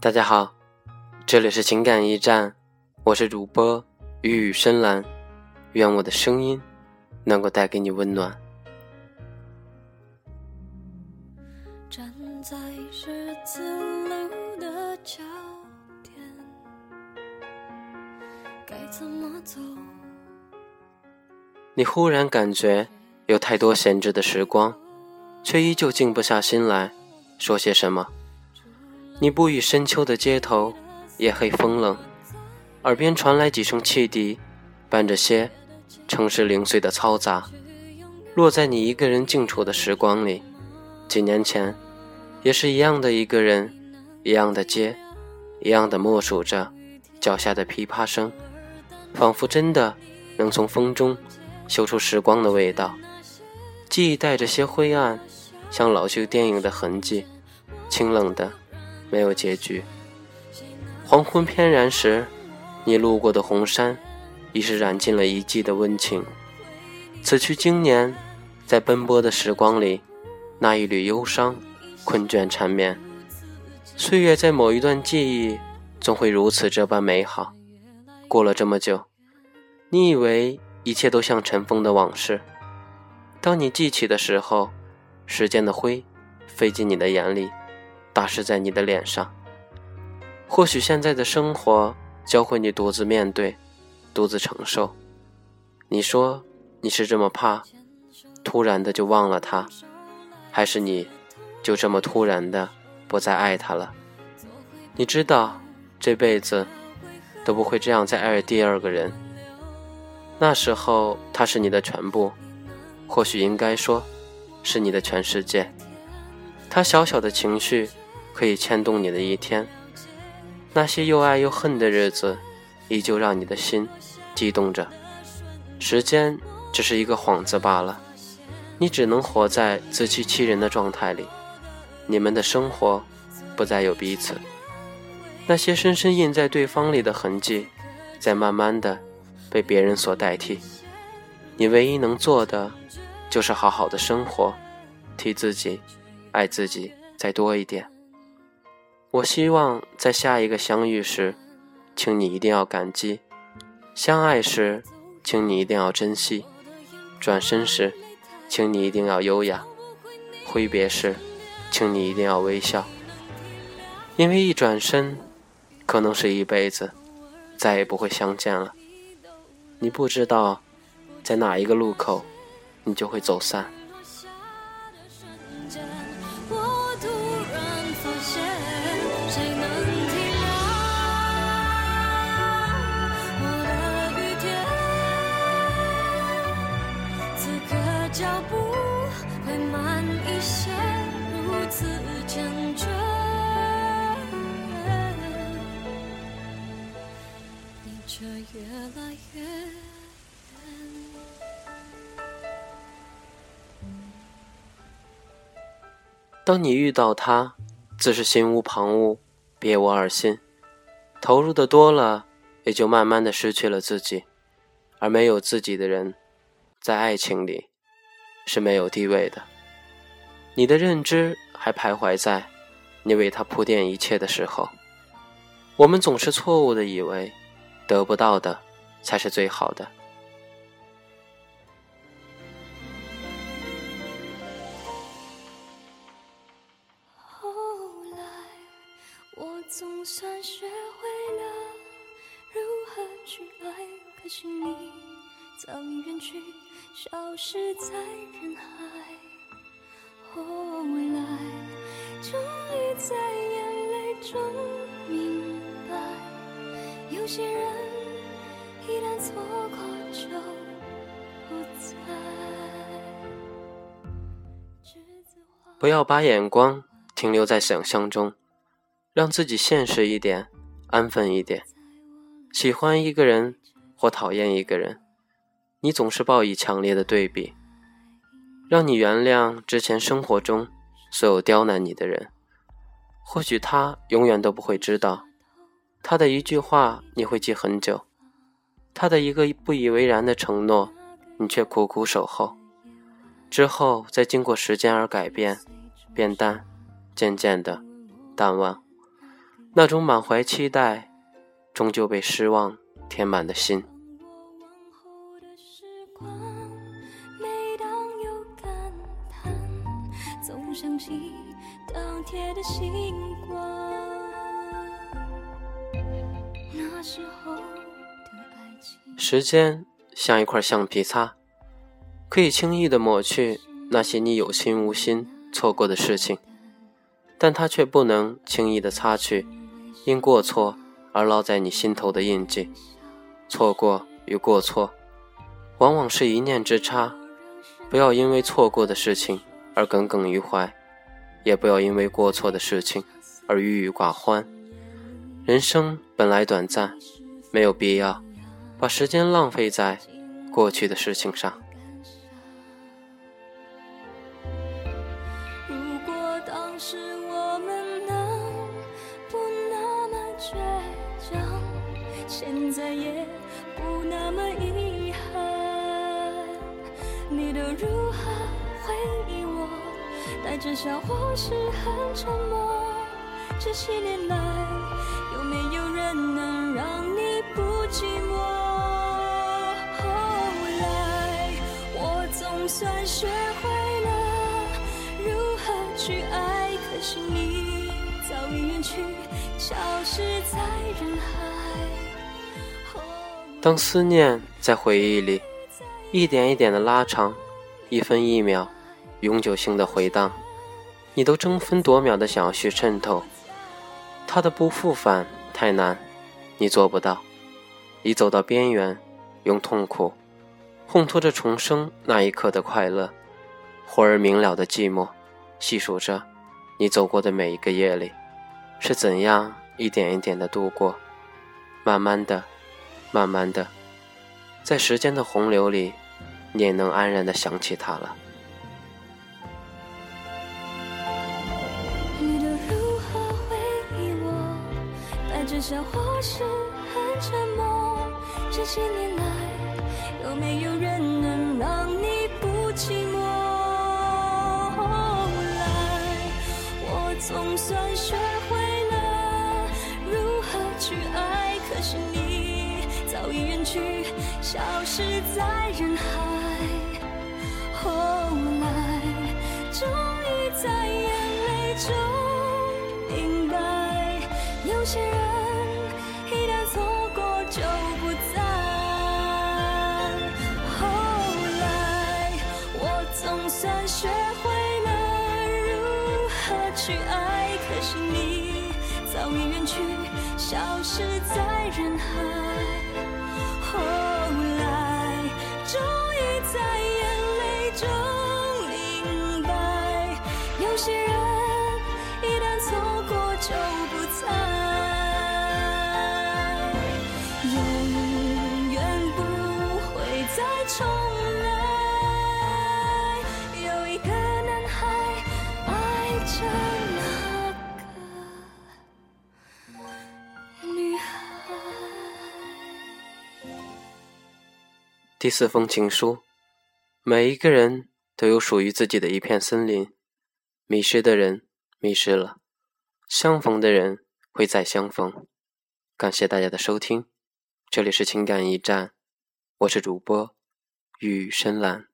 大家好，这里是情感驿站，我是主播雨雨深蓝，愿我的声音能够带给你温暖。站在十字路的交点，该怎么走？你忽然感觉有太多闲置的时光，却依旧静不下心来说些什么。你不语深秋的街头，夜黑风冷，耳边传来几声汽笛，伴着些城市零碎的嘈杂，落在你一个人静处的时光里。几年前，也是一样的一个人，一样的街，一样的默数着脚下的噼啪声，仿佛真的能从风中嗅出时光的味道。记忆带着些灰暗，像老旧电影的痕迹，清冷的。没有结局。黄昏翩然时，你路过的红山，已是染尽了一季的温情。此去经年，在奔波的时光里，那一缕忧伤，困倦缠绵。岁月在某一段记忆，总会如此这般美好。过了这么久，你以为一切都像尘封的往事。当你记起的时候，时间的灰飞进你的眼里。打湿在你的脸上。或许现在的生活教会你独自面对，独自承受。你说你是这么怕，突然的就忘了他，还是你就这么突然的不再爱他了？你知道这辈子都不会这样再爱第二个人。那时候他是你的全部，或许应该说是你的全世界。他小小的情绪。可以牵动你的一天，那些又爱又恨的日子，依旧让你的心激动着。时间只是一个幌子罢了，你只能活在自欺欺人的状态里。你们的生活不再有彼此，那些深深印在对方里的痕迹，在慢慢的被别人所代替。你唯一能做的，就是好好的生活，替自己、爱自己再多一点。我希望在下一个相遇时，请你一定要感激；相爱时，请你一定要珍惜；转身时，请你一定要优雅；挥别时，请你一定要微笑。因为一转身，可能是一辈子，再也不会相见了。你不知道，在哪一个路口，你就会走散。这越来越当你遇到他，自是心无旁骛，别无二心。投入的多了，也就慢慢的失去了自己。而没有自己的人，在爱情里是没有地位的。你的认知还徘徊在你为他铺垫一切的时候。我们总是错误的以为，得不到的才是最好的。后来，我总算学会了如何去爱，可惜你早已远去，消失在人海。后来，终于在眼泪中。有些人一旦错过就不再。不要把眼光停留在想象中，让自己现实一点，安分一点。喜欢一个人或讨厌一个人，你总是报以强烈的对比。让你原谅之前生活中所有刁难你的人，或许他永远都不会知道。他的一句话你会记很久，他的一个不以为然的承诺，你却苦苦守候。之后再经过时间而改变，变淡，渐渐的淡忘。那种满怀期待，终究被失望填满的心。时间像一块橡皮擦，可以轻易的抹去那些你有心无心错过的事情，但它却不能轻易的擦去因过错而烙在你心头的印记。错过与过错，往往是一念之差。不要因为错过的事情而耿耿于怀，也不要因为过错的事情而郁郁寡欢。人生本来短暂，没有必要。把时间浪费在过去的事情上。如果当时我们能不那么倔强，现在也不那么遗憾，你都如何回忆我？带着笑或是很沉默？这些年来，有没有人能让你不寂寞？后来，我总算学会了如何去爱，可是你早已远去，消失在人海。当思念在回忆里一点一点的拉长，一分一秒永久性的回荡，你都争分夺秒的想要去渗透，他的不复返太难，你做不到，已走到边缘，用痛苦。烘托着重生那一刻的快乐，忽而明了的寂寞，细数着你走过的每一个夜里，是怎样一点一点的度过，慢慢的，慢慢的，在时间的洪流里，你也能安然的想起他了。带着笑或是很沉默，这些年来。有没有人能让你不寂寞？后来我总算学会了如何去爱，可是你早已远去，消失在人海。后来终于在眼泪中，有些人一旦错过就不再。后来我总算学会了如何去爱，可惜你早已远去，消失在人海。会再重。第四封情书，每一个人都有属于自己的一片森林。迷失的人迷失了，相逢的人会再相逢。感谢大家的收听，这里是情感驿站，我是主播雨深蓝。